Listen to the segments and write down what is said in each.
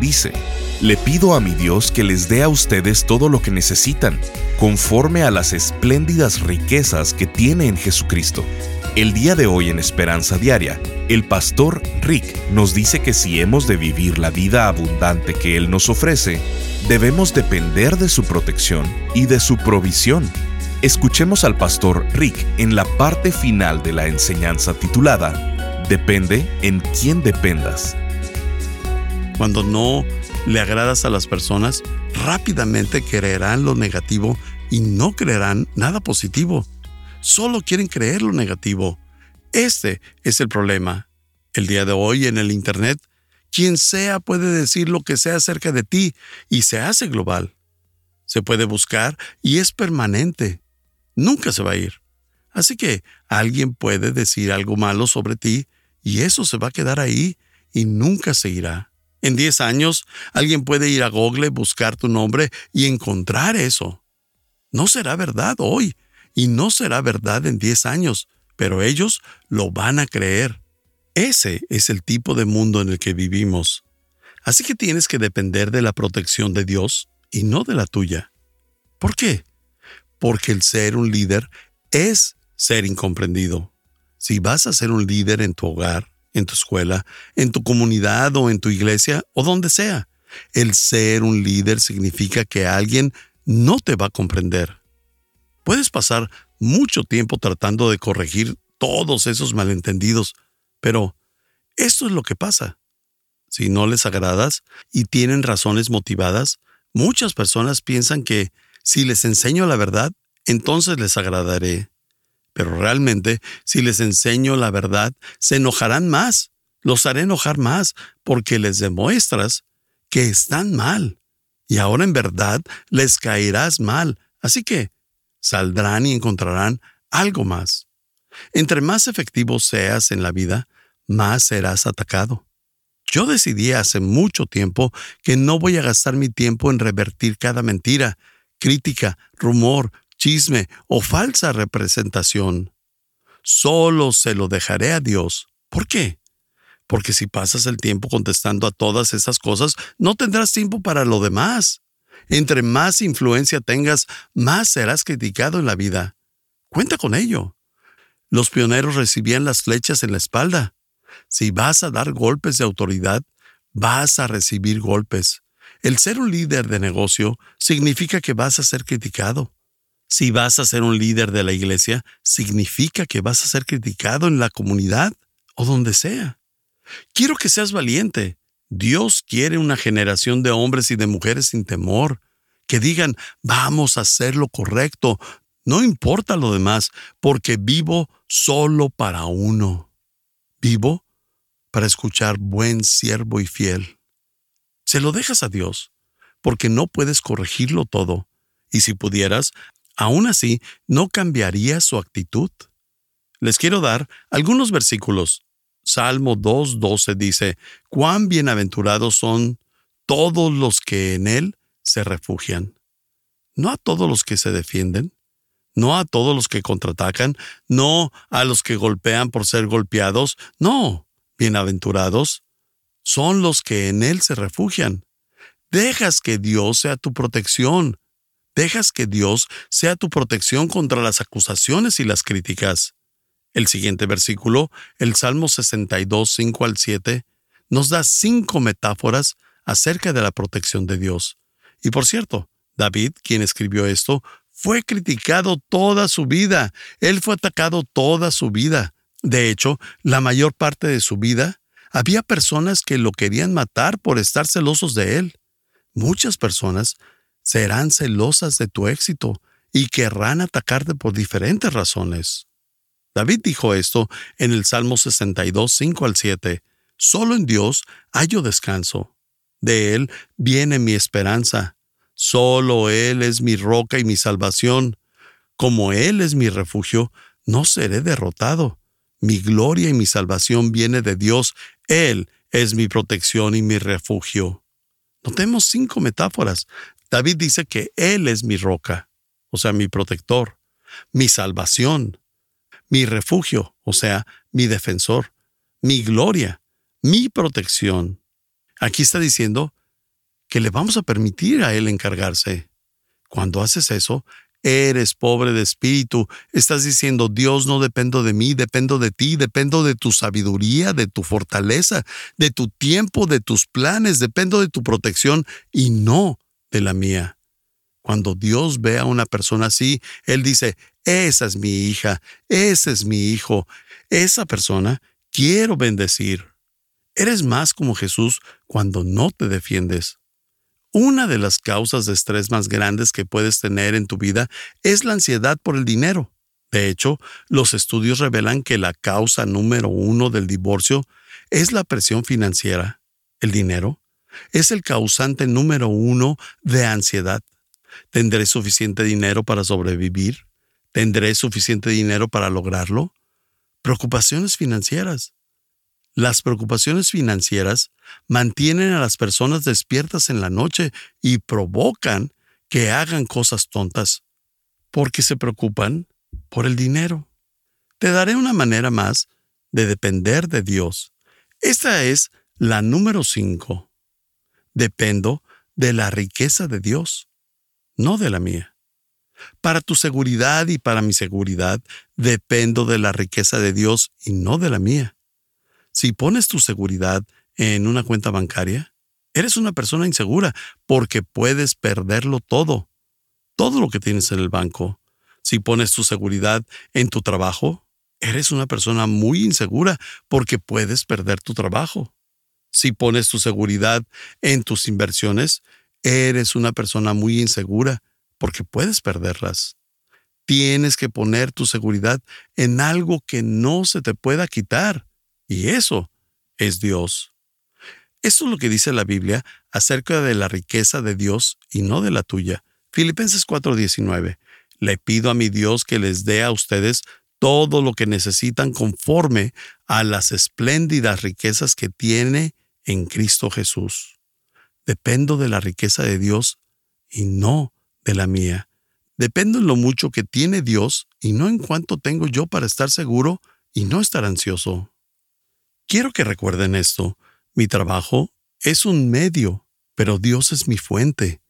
dice, Le pido a mi Dios que les dé a ustedes todo lo que necesitan, conforme a las espléndidas riquezas que tiene en Jesucristo. El día de hoy en Esperanza Diaria, el pastor Rick nos dice que si hemos de vivir la vida abundante que Él nos ofrece, debemos depender de su protección y de su provisión. Escuchemos al pastor Rick en la parte final de la enseñanza titulada Depende en quién dependas cuando no le agradas a las personas, rápidamente creerán lo negativo y no creerán nada positivo. Solo quieren creer lo negativo. Este es el problema. El día de hoy en el Internet, quien sea puede decir lo que sea acerca de ti y se hace global. Se puede buscar y es permanente. Nunca se va a ir. Así que alguien puede decir algo malo sobre ti y eso se va a quedar ahí y nunca se irá. En 10 años, alguien puede ir a Google, buscar tu nombre y encontrar eso. No será verdad hoy y no será verdad en 10 años, pero ellos lo van a creer. Ese es el tipo de mundo en el que vivimos. Así que tienes que depender de la protección de Dios y no de la tuya. ¿Por qué? Porque el ser un líder es ser incomprendido. Si vas a ser un líder en tu hogar, en tu escuela, en tu comunidad o en tu iglesia o donde sea. El ser un líder significa que alguien no te va a comprender. Puedes pasar mucho tiempo tratando de corregir todos esos malentendidos, pero esto es lo que pasa. Si no les agradas y tienen razones motivadas, muchas personas piensan que si les enseño la verdad, entonces les agradaré. Pero realmente, si les enseño la verdad, se enojarán más, los haré enojar más, porque les demuestras que están mal. Y ahora en verdad les caerás mal. Así que saldrán y encontrarán algo más. Entre más efectivo seas en la vida, más serás atacado. Yo decidí hace mucho tiempo que no voy a gastar mi tiempo en revertir cada mentira, crítica, rumor, chisme o falsa representación. Solo se lo dejaré a Dios. ¿Por qué? Porque si pasas el tiempo contestando a todas esas cosas, no tendrás tiempo para lo demás. Entre más influencia tengas, más serás criticado en la vida. Cuenta con ello. Los pioneros recibían las flechas en la espalda. Si vas a dar golpes de autoridad, vas a recibir golpes. El ser un líder de negocio significa que vas a ser criticado. Si vas a ser un líder de la iglesia, significa que vas a ser criticado en la comunidad o donde sea. Quiero que seas valiente. Dios quiere una generación de hombres y de mujeres sin temor, que digan, vamos a hacer lo correcto, no importa lo demás, porque vivo solo para uno. Vivo para escuchar buen siervo y fiel. Se lo dejas a Dios, porque no puedes corregirlo todo, y si pudieras, aún así no cambiaría su actitud. Les quiero dar algunos versículos. Salmo 2.12 dice, cuán bienaventurados son todos los que en Él se refugian. No a todos los que se defienden, no a todos los que contraatacan, no a los que golpean por ser golpeados, no, bienaventurados son los que en Él se refugian. Dejas que Dios sea tu protección, dejas que Dios sea tu protección contra las acusaciones y las críticas. El siguiente versículo, el Salmo 62, 5 al 7, nos da cinco metáforas acerca de la protección de Dios. Y por cierto, David, quien escribió esto, fue criticado toda su vida. Él fue atacado toda su vida. De hecho, la mayor parte de su vida, había personas que lo querían matar por estar celosos de él. Muchas personas serán celosas de tu éxito y querrán atacarte por diferentes razones. David dijo esto en el Salmo 62, 5 al 7. Solo en Dios hallo descanso. De Él viene mi esperanza. Solo Él es mi roca y mi salvación. Como Él es mi refugio, no seré derrotado. Mi gloria y mi salvación viene de Dios. Él es mi protección y mi refugio. Notemos cinco metáforas. David dice que Él es mi roca, o sea, mi protector, mi salvación, mi refugio, o sea, mi defensor, mi gloria, mi protección. Aquí está diciendo que le vamos a permitir a Él encargarse. Cuando haces eso, Eres pobre de espíritu. Estás diciendo, Dios, no dependo de mí, dependo de ti, dependo de tu sabiduría, de tu fortaleza, de tu tiempo, de tus planes, dependo de tu protección y no de la mía. Cuando Dios ve a una persona así, Él dice, esa es mi hija, ese es mi hijo, esa persona quiero bendecir. Eres más como Jesús cuando no te defiendes. Una de las causas de estrés más grandes que puedes tener en tu vida es la ansiedad por el dinero. De hecho, los estudios revelan que la causa número uno del divorcio es la presión financiera. El dinero es el causante número uno de ansiedad. ¿Tendré suficiente dinero para sobrevivir? ¿Tendré suficiente dinero para lograrlo? Preocupaciones financieras. Las preocupaciones financieras mantienen a las personas despiertas en la noche y provocan que hagan cosas tontas, porque se preocupan por el dinero. Te daré una manera más de depender de Dios. Esta es la número 5. Dependo de la riqueza de Dios, no de la mía. Para tu seguridad y para mi seguridad, dependo de la riqueza de Dios y no de la mía. Si pones tu seguridad en una cuenta bancaria, eres una persona insegura porque puedes perderlo todo, todo lo que tienes en el banco. Si pones tu seguridad en tu trabajo, eres una persona muy insegura porque puedes perder tu trabajo. Si pones tu seguridad en tus inversiones, eres una persona muy insegura porque puedes perderlas. Tienes que poner tu seguridad en algo que no se te pueda quitar. Y eso es Dios. Esto es lo que dice la Biblia acerca de la riqueza de Dios y no de la tuya. Filipenses 4:19. Le pido a mi Dios que les dé a ustedes todo lo que necesitan conforme a las espléndidas riquezas que tiene en Cristo Jesús. Dependo de la riqueza de Dios y no de la mía. Dependo en lo mucho que tiene Dios y no en cuánto tengo yo para estar seguro y no estar ansioso. Quiero que recuerden esto. Mi trabajo es un medio, pero Dios es mi fuente.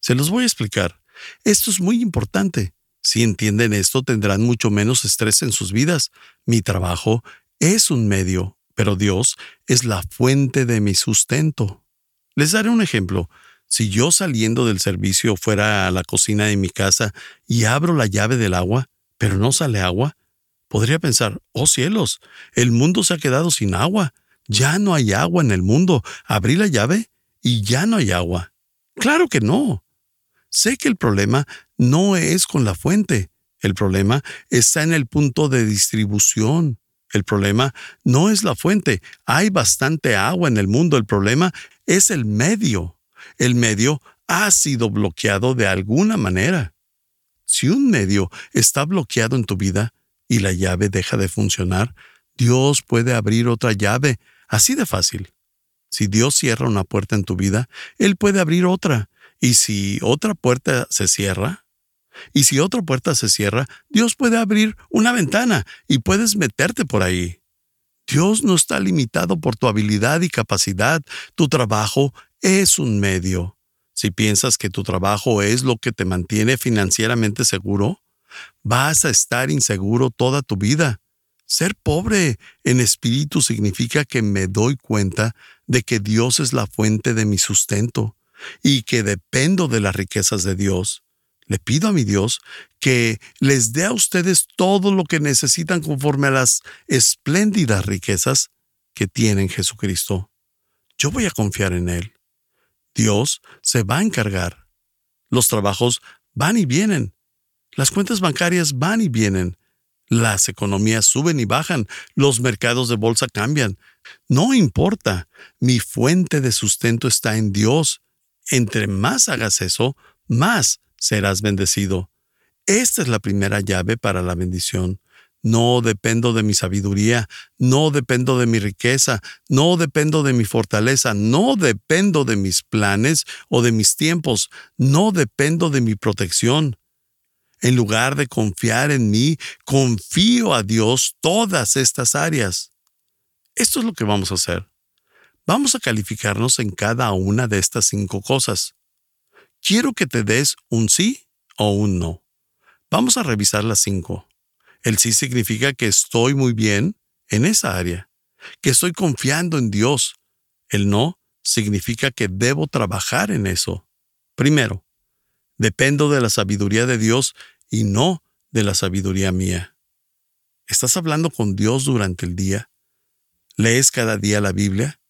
Se los voy a explicar. Esto es muy importante. Si entienden esto, tendrán mucho menos estrés en sus vidas. Mi trabajo es un medio, pero Dios es la fuente de mi sustento. Les daré un ejemplo. Si yo saliendo del servicio fuera a la cocina de mi casa y abro la llave del agua, pero no sale agua, podría pensar, oh cielos, el mundo se ha quedado sin agua, ya no hay agua en el mundo, abrí la llave y ya no hay agua. Claro que no. Sé que el problema no es con la fuente, el problema está en el punto de distribución. El problema no es la fuente, hay bastante agua en el mundo, el problema es el medio. El medio ha sido bloqueado de alguna manera. Si un medio está bloqueado en tu vida, y la llave deja de funcionar, Dios puede abrir otra llave, así de fácil. Si Dios cierra una puerta en tu vida, Él puede abrir otra. Y si otra puerta se cierra, y si otra puerta se cierra, Dios puede abrir una ventana y puedes meterte por ahí. Dios no está limitado por tu habilidad y capacidad. Tu trabajo es un medio. Si piensas que tu trabajo es lo que te mantiene financieramente seguro, vas a estar inseguro toda tu vida. Ser pobre en espíritu significa que me doy cuenta de que Dios es la fuente de mi sustento y que dependo de las riquezas de Dios. Le pido a mi Dios que les dé a ustedes todo lo que necesitan conforme a las espléndidas riquezas que tiene Jesucristo. Yo voy a confiar en Él. Dios se va a encargar. Los trabajos van y vienen, las cuentas bancarias van y vienen. Las economías suben y bajan, los mercados de bolsa cambian. No importa, mi fuente de sustento está en Dios. Entre más hagas eso, más serás bendecido. Esta es la primera llave para la bendición. No dependo de mi sabiduría, no dependo de mi riqueza, no dependo de mi fortaleza, no dependo de mis planes o de mis tiempos, no dependo de mi protección. En lugar de confiar en mí, confío a Dios todas estas áreas. Esto es lo que vamos a hacer. Vamos a calificarnos en cada una de estas cinco cosas. Quiero que te des un sí o un no. Vamos a revisar las cinco. El sí significa que estoy muy bien en esa área, que estoy confiando en Dios. El no significa que debo trabajar en eso. Primero, dependo de la sabiduría de Dios y no de la sabiduría mía. ¿Estás hablando con Dios durante el día? ¿Lees cada día la Biblia?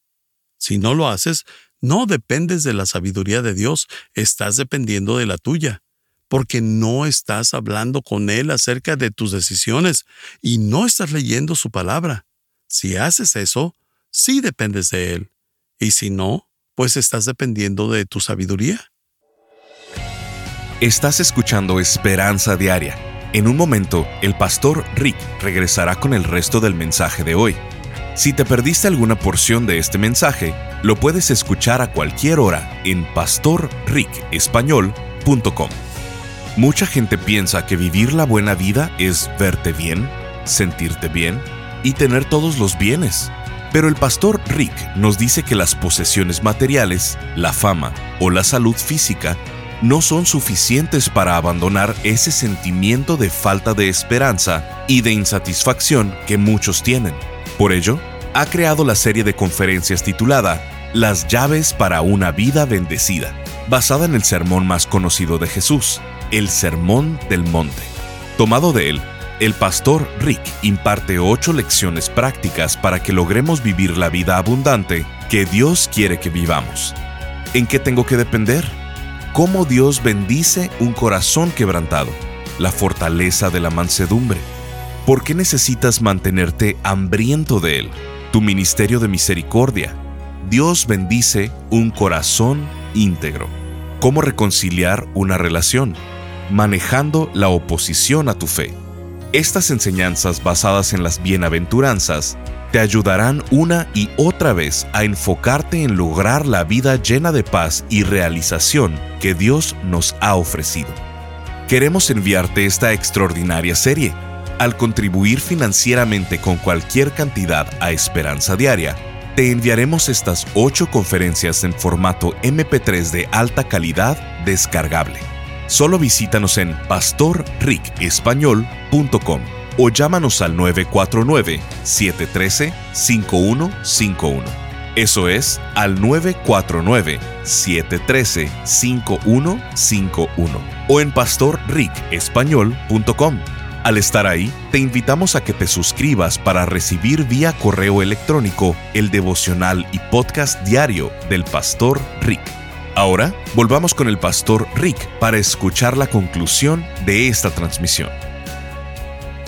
Si no lo haces, no dependes de la sabiduría de Dios, estás dependiendo de la tuya porque no estás hablando con Él acerca de tus decisiones y no estás leyendo su palabra. Si haces eso, sí dependes de Él. Y si no, pues estás dependiendo de tu sabiduría. Estás escuchando Esperanza Diaria. En un momento, el pastor Rick regresará con el resto del mensaje de hoy. Si te perdiste alguna porción de este mensaje, lo puedes escuchar a cualquier hora en pastorricespañol.com. Mucha gente piensa que vivir la buena vida es verte bien, sentirte bien y tener todos los bienes. Pero el pastor Rick nos dice que las posesiones materiales, la fama o la salud física no son suficientes para abandonar ese sentimiento de falta de esperanza y de insatisfacción que muchos tienen. Por ello, ha creado la serie de conferencias titulada Las llaves para una vida bendecida, basada en el sermón más conocido de Jesús, el Sermón del Monte. Tomado de él, el pastor Rick imparte ocho lecciones prácticas para que logremos vivir la vida abundante que Dios quiere que vivamos. ¿En qué tengo que depender? ¿Cómo Dios bendice un corazón quebrantado? La fortaleza de la mansedumbre. ¿Por qué necesitas mantenerte hambriento de Él? Tu ministerio de misericordia. Dios bendice un corazón íntegro. ¿Cómo reconciliar una relación? manejando la oposición a tu fe. Estas enseñanzas basadas en las bienaventuranzas te ayudarán una y otra vez a enfocarte en lograr la vida llena de paz y realización que Dios nos ha ofrecido. Queremos enviarte esta extraordinaria serie. Al contribuir financieramente con cualquier cantidad a Esperanza Diaria, te enviaremos estas ocho conferencias en formato MP3 de alta calidad descargable. Solo visítanos en pastorricespañol.com o llámanos al 949-713-5151. Eso es al 949-713-5151 o en pastorricespañol.com. Al estar ahí, te invitamos a que te suscribas para recibir vía correo electrónico el devocional y podcast diario del Pastor Rick. Ahora, volvamos con el pastor Rick para escuchar la conclusión de esta transmisión.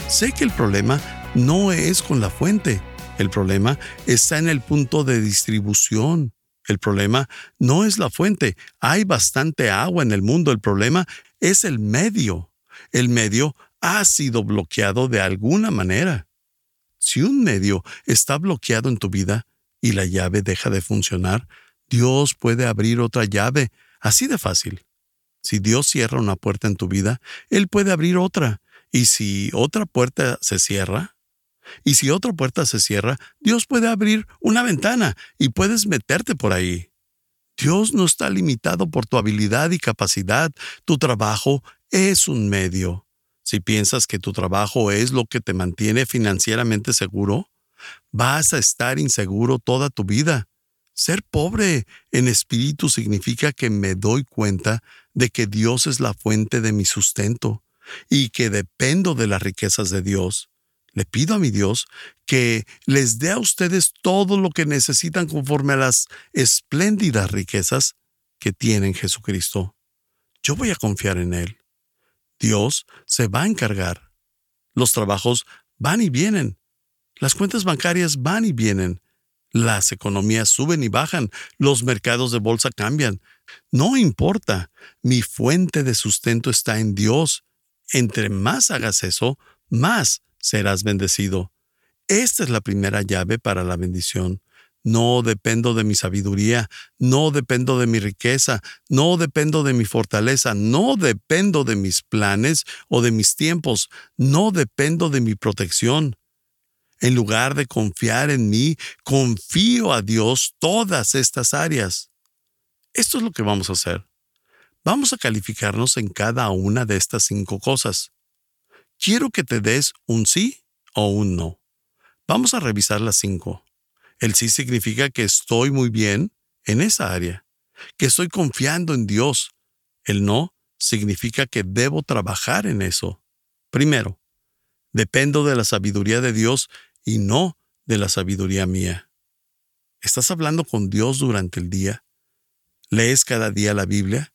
Sé que el problema no es con la fuente, el problema está en el punto de distribución. El problema no es la fuente, hay bastante agua en el mundo, el problema es el medio. El medio ha sido bloqueado de alguna manera. Si un medio está bloqueado en tu vida y la llave deja de funcionar, Dios puede abrir otra llave, así de fácil. Si Dios cierra una puerta en tu vida, Él puede abrir otra. Y si otra puerta se cierra, y si otra puerta se cierra, Dios puede abrir una ventana y puedes meterte por ahí. Dios no está limitado por tu habilidad y capacidad. Tu trabajo es un medio. Si piensas que tu trabajo es lo que te mantiene financieramente seguro, vas a estar inseguro toda tu vida. Ser pobre en espíritu significa que me doy cuenta de que Dios es la fuente de mi sustento y que dependo de las riquezas de Dios. Le pido a mi Dios que les dé a ustedes todo lo que necesitan conforme a las espléndidas riquezas que tiene Jesucristo. Yo voy a confiar en Él. Dios se va a encargar. Los trabajos van y vienen. Las cuentas bancarias van y vienen. Las economías suben y bajan. Los mercados de bolsa cambian. No importa. Mi fuente de sustento está en Dios. Entre más hagas eso, más serás bendecido. Esta es la primera llave para la bendición. No dependo de mi sabiduría, no dependo de mi riqueza, no dependo de mi fortaleza, no dependo de mis planes o de mis tiempos, no dependo de mi protección. En lugar de confiar en mí, confío a Dios todas estas áreas. Esto es lo que vamos a hacer. Vamos a calificarnos en cada una de estas cinco cosas. Quiero que te des un sí o un no. Vamos a revisar las cinco. El sí significa que estoy muy bien en esa área, que estoy confiando en Dios. El no significa que debo trabajar en eso. Primero, dependo de la sabiduría de Dios y no de la sabiduría mía. ¿Estás hablando con Dios durante el día? ¿Lees cada día la Biblia?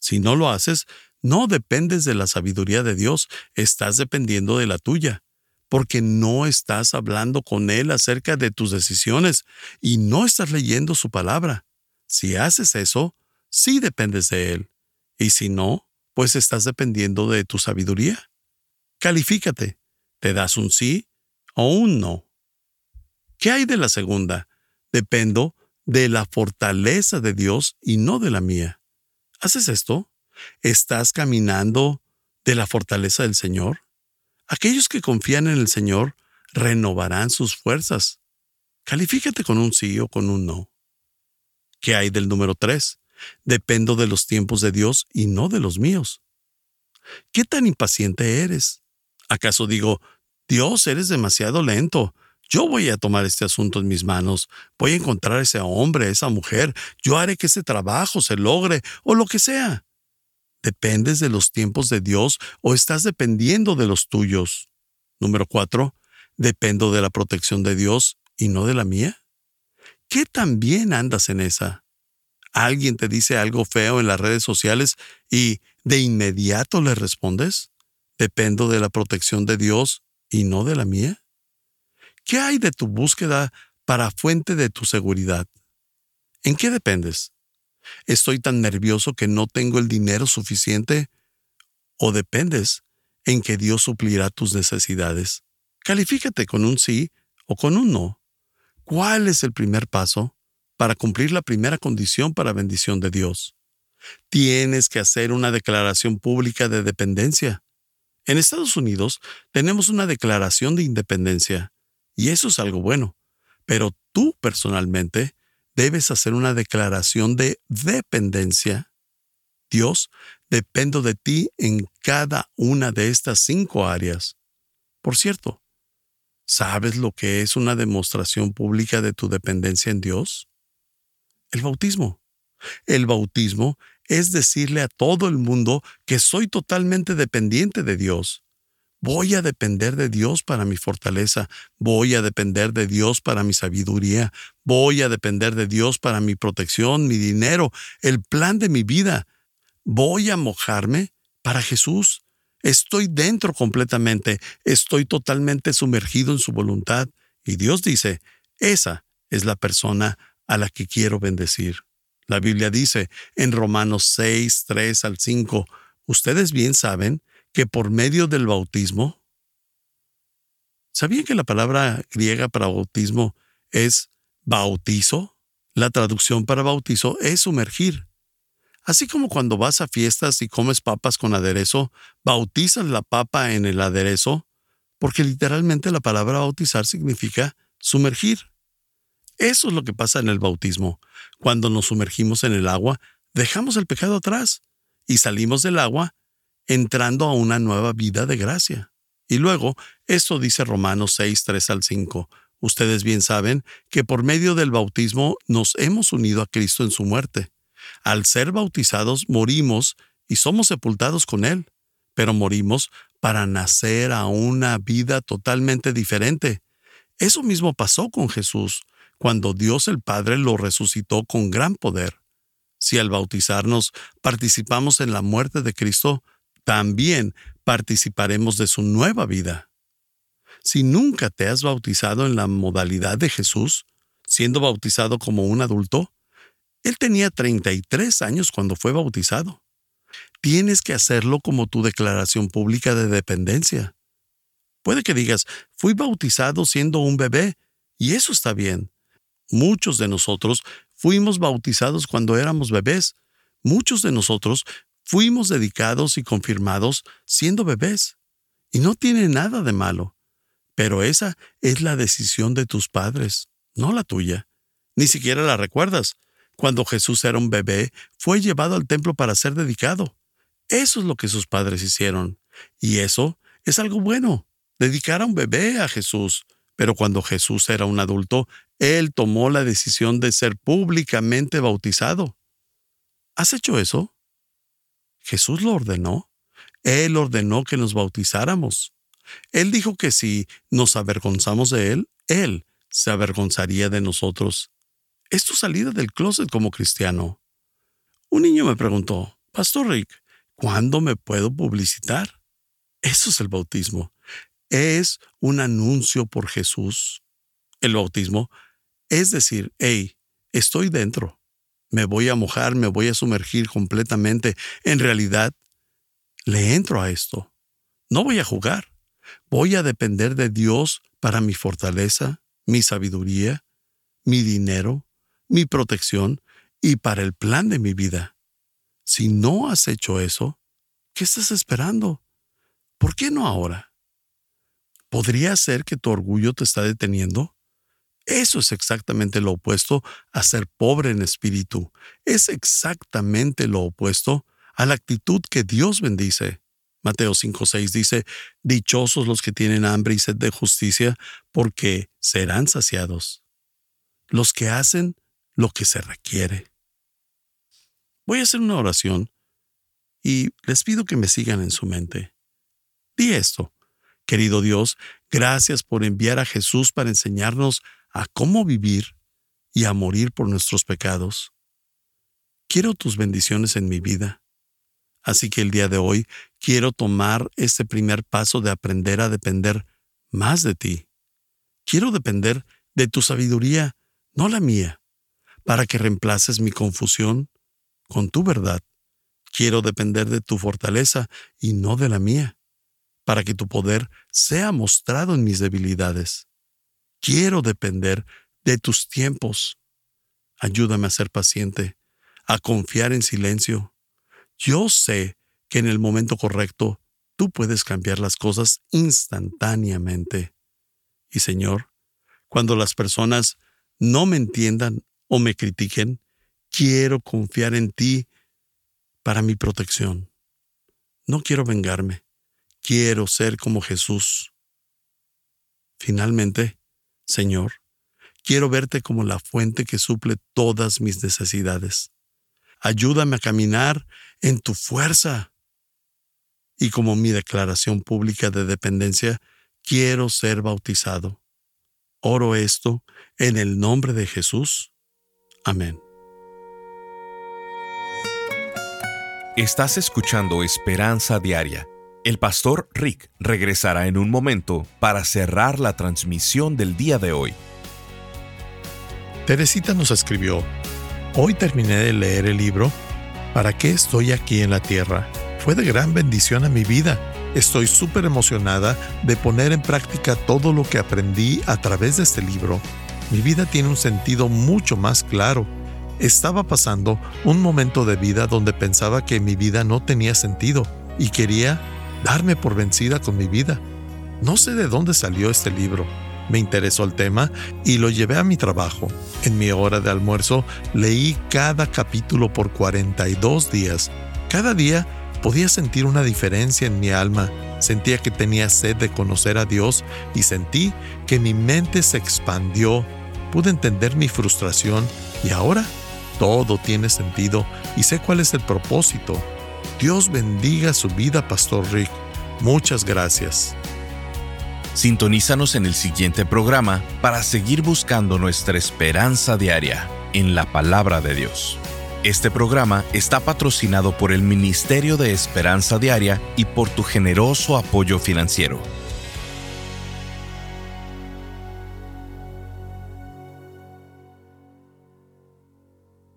Si no lo haces, no dependes de la sabiduría de Dios, estás dependiendo de la tuya porque no estás hablando con Él acerca de tus decisiones y no estás leyendo su palabra. Si haces eso, sí dependes de Él. Y si no, pues estás dependiendo de tu sabiduría. Califícate. ¿Te das un sí o un no? ¿Qué hay de la segunda? Dependo de la fortaleza de Dios y no de la mía. ¿Haces esto? ¿Estás caminando de la fortaleza del Señor? Aquellos que confían en el Señor renovarán sus fuerzas. Califícate con un sí o con un no. ¿Qué hay del número tres? Dependo de los tiempos de Dios y no de los míos. ¿Qué tan impaciente eres? ¿Acaso digo, Dios, eres demasiado lento? Yo voy a tomar este asunto en mis manos, voy a encontrar a ese hombre, a esa mujer, yo haré que ese trabajo se logre, o lo que sea. ¿Dependes de los tiempos de Dios o estás dependiendo de los tuyos? Número cuatro, ¿dependo de la protección de Dios y no de la mía? ¿Qué tan bien andas en esa? ¿Alguien te dice algo feo en las redes sociales y de inmediato le respondes? ¿Dependo de la protección de Dios y no de la mía? ¿Qué hay de tu búsqueda para fuente de tu seguridad? ¿En qué dependes? ¿Estoy tan nervioso que no tengo el dinero suficiente? ¿O dependes en que Dios suplirá tus necesidades? Califícate con un sí o con un no. ¿Cuál es el primer paso para cumplir la primera condición para bendición de Dios? Tienes que hacer una declaración pública de dependencia. En Estados Unidos tenemos una declaración de independencia, y eso es algo bueno, pero tú personalmente debes hacer una declaración de dependencia. Dios, dependo de ti en cada una de estas cinco áreas. Por cierto, ¿sabes lo que es una demostración pública de tu dependencia en Dios? El bautismo. El bautismo es decirle a todo el mundo que soy totalmente dependiente de Dios. Voy a depender de Dios para mi fortaleza, voy a depender de Dios para mi sabiduría, voy a depender de Dios para mi protección, mi dinero, el plan de mi vida. Voy a mojarme para Jesús. Estoy dentro completamente, estoy totalmente sumergido en su voluntad. Y Dios dice, esa es la persona a la que quiero bendecir. La Biblia dice en Romanos 6, 3 al 5, ustedes bien saben que por medio del bautismo, ¿sabían que la palabra griega para bautismo es bautizo? La traducción para bautizo es sumergir. Así como cuando vas a fiestas y comes papas con aderezo, bautizas la papa en el aderezo, porque literalmente la palabra bautizar significa sumergir. Eso es lo que pasa en el bautismo. Cuando nos sumergimos en el agua, dejamos el pecado atrás y salimos del agua entrando a una nueva vida de gracia. Y luego, esto dice Romanos 6, 3 al 5. Ustedes bien saben que por medio del bautismo nos hemos unido a Cristo en su muerte. Al ser bautizados morimos y somos sepultados con Él, pero morimos para nacer a una vida totalmente diferente. Eso mismo pasó con Jesús, cuando Dios el Padre lo resucitó con gran poder. Si al bautizarnos participamos en la muerte de Cristo, también participaremos de su nueva vida. Si nunca te has bautizado en la modalidad de Jesús, siendo bautizado como un adulto, él tenía 33 años cuando fue bautizado. Tienes que hacerlo como tu declaración pública de dependencia. Puede que digas, fui bautizado siendo un bebé, y eso está bien. Muchos de nosotros fuimos bautizados cuando éramos bebés. Muchos de nosotros fuimos dedicados y confirmados siendo bebés. Y no tiene nada de malo. Pero esa es la decisión de tus padres, no la tuya. Ni siquiera la recuerdas. Cuando Jesús era un bebé, fue llevado al templo para ser dedicado. Eso es lo que sus padres hicieron. Y eso es algo bueno, dedicar a un bebé a Jesús. Pero cuando Jesús era un adulto, Él tomó la decisión de ser públicamente bautizado. ¿Has hecho eso? Jesús lo ordenó. Él ordenó que nos bautizáramos. Él dijo que si nos avergonzamos de Él, Él se avergonzaría de nosotros. Es tu salida del closet como cristiano. Un niño me preguntó, Pastor Rick, ¿cuándo me puedo publicitar? Eso es el bautismo. Es un anuncio por Jesús. El bautismo es decir, hey, estoy dentro. Me voy a mojar, me voy a sumergir completamente. En realidad, le entro a esto. No voy a jugar. Voy a depender de Dios para mi fortaleza, mi sabiduría, mi dinero, mi protección y para el plan de mi vida. Si no has hecho eso, ¿qué estás esperando? ¿Por qué no ahora? ¿Podría ser que tu orgullo te está deteniendo? Eso es exactamente lo opuesto a ser pobre en espíritu. Es exactamente lo opuesto a la actitud que Dios bendice. Mateo 5:6 dice, Dichosos los que tienen hambre y sed de justicia, porque serán saciados. Los que hacen lo que se requiere. Voy a hacer una oración y les pido que me sigan en su mente. Di esto, querido Dios, gracias por enviar a Jesús para enseñarnos a cómo vivir y a morir por nuestros pecados. Quiero tus bendiciones en mi vida. Así que el día de hoy quiero tomar este primer paso de aprender a depender más de ti. Quiero depender de tu sabiduría, no la mía para que reemplaces mi confusión con tu verdad. Quiero depender de tu fortaleza y no de la mía, para que tu poder sea mostrado en mis debilidades. Quiero depender de tus tiempos. Ayúdame a ser paciente, a confiar en silencio. Yo sé que en el momento correcto tú puedes cambiar las cosas instantáneamente. Y Señor, cuando las personas no me entiendan o me critiquen, quiero confiar en ti para mi protección. No quiero vengarme, quiero ser como Jesús. Finalmente, Señor, quiero verte como la fuente que suple todas mis necesidades. Ayúdame a caminar en tu fuerza. Y como mi declaración pública de dependencia, quiero ser bautizado. Oro esto en el nombre de Jesús. Amén. Estás escuchando Esperanza Diaria. El pastor Rick regresará en un momento para cerrar la transmisión del día de hoy. Teresita nos escribió, Hoy terminé de leer el libro ¿Para qué estoy aquí en la tierra? Fue de gran bendición a mi vida. Estoy súper emocionada de poner en práctica todo lo que aprendí a través de este libro mi vida tiene un sentido mucho más claro. Estaba pasando un momento de vida donde pensaba que mi vida no tenía sentido y quería darme por vencida con mi vida. No sé de dónde salió este libro. Me interesó el tema y lo llevé a mi trabajo. En mi hora de almuerzo leí cada capítulo por 42 días. Cada día podía sentir una diferencia en mi alma. Sentía que tenía sed de conocer a Dios y sentí que mi mente se expandió pude entender mi frustración y ahora todo tiene sentido y sé cuál es el propósito. Dios bendiga su vida, Pastor Rick. Muchas gracias. Sintonízanos en el siguiente programa para seguir buscando nuestra esperanza diaria en la palabra de Dios. Este programa está patrocinado por el Ministerio de Esperanza Diaria y por tu generoso apoyo financiero.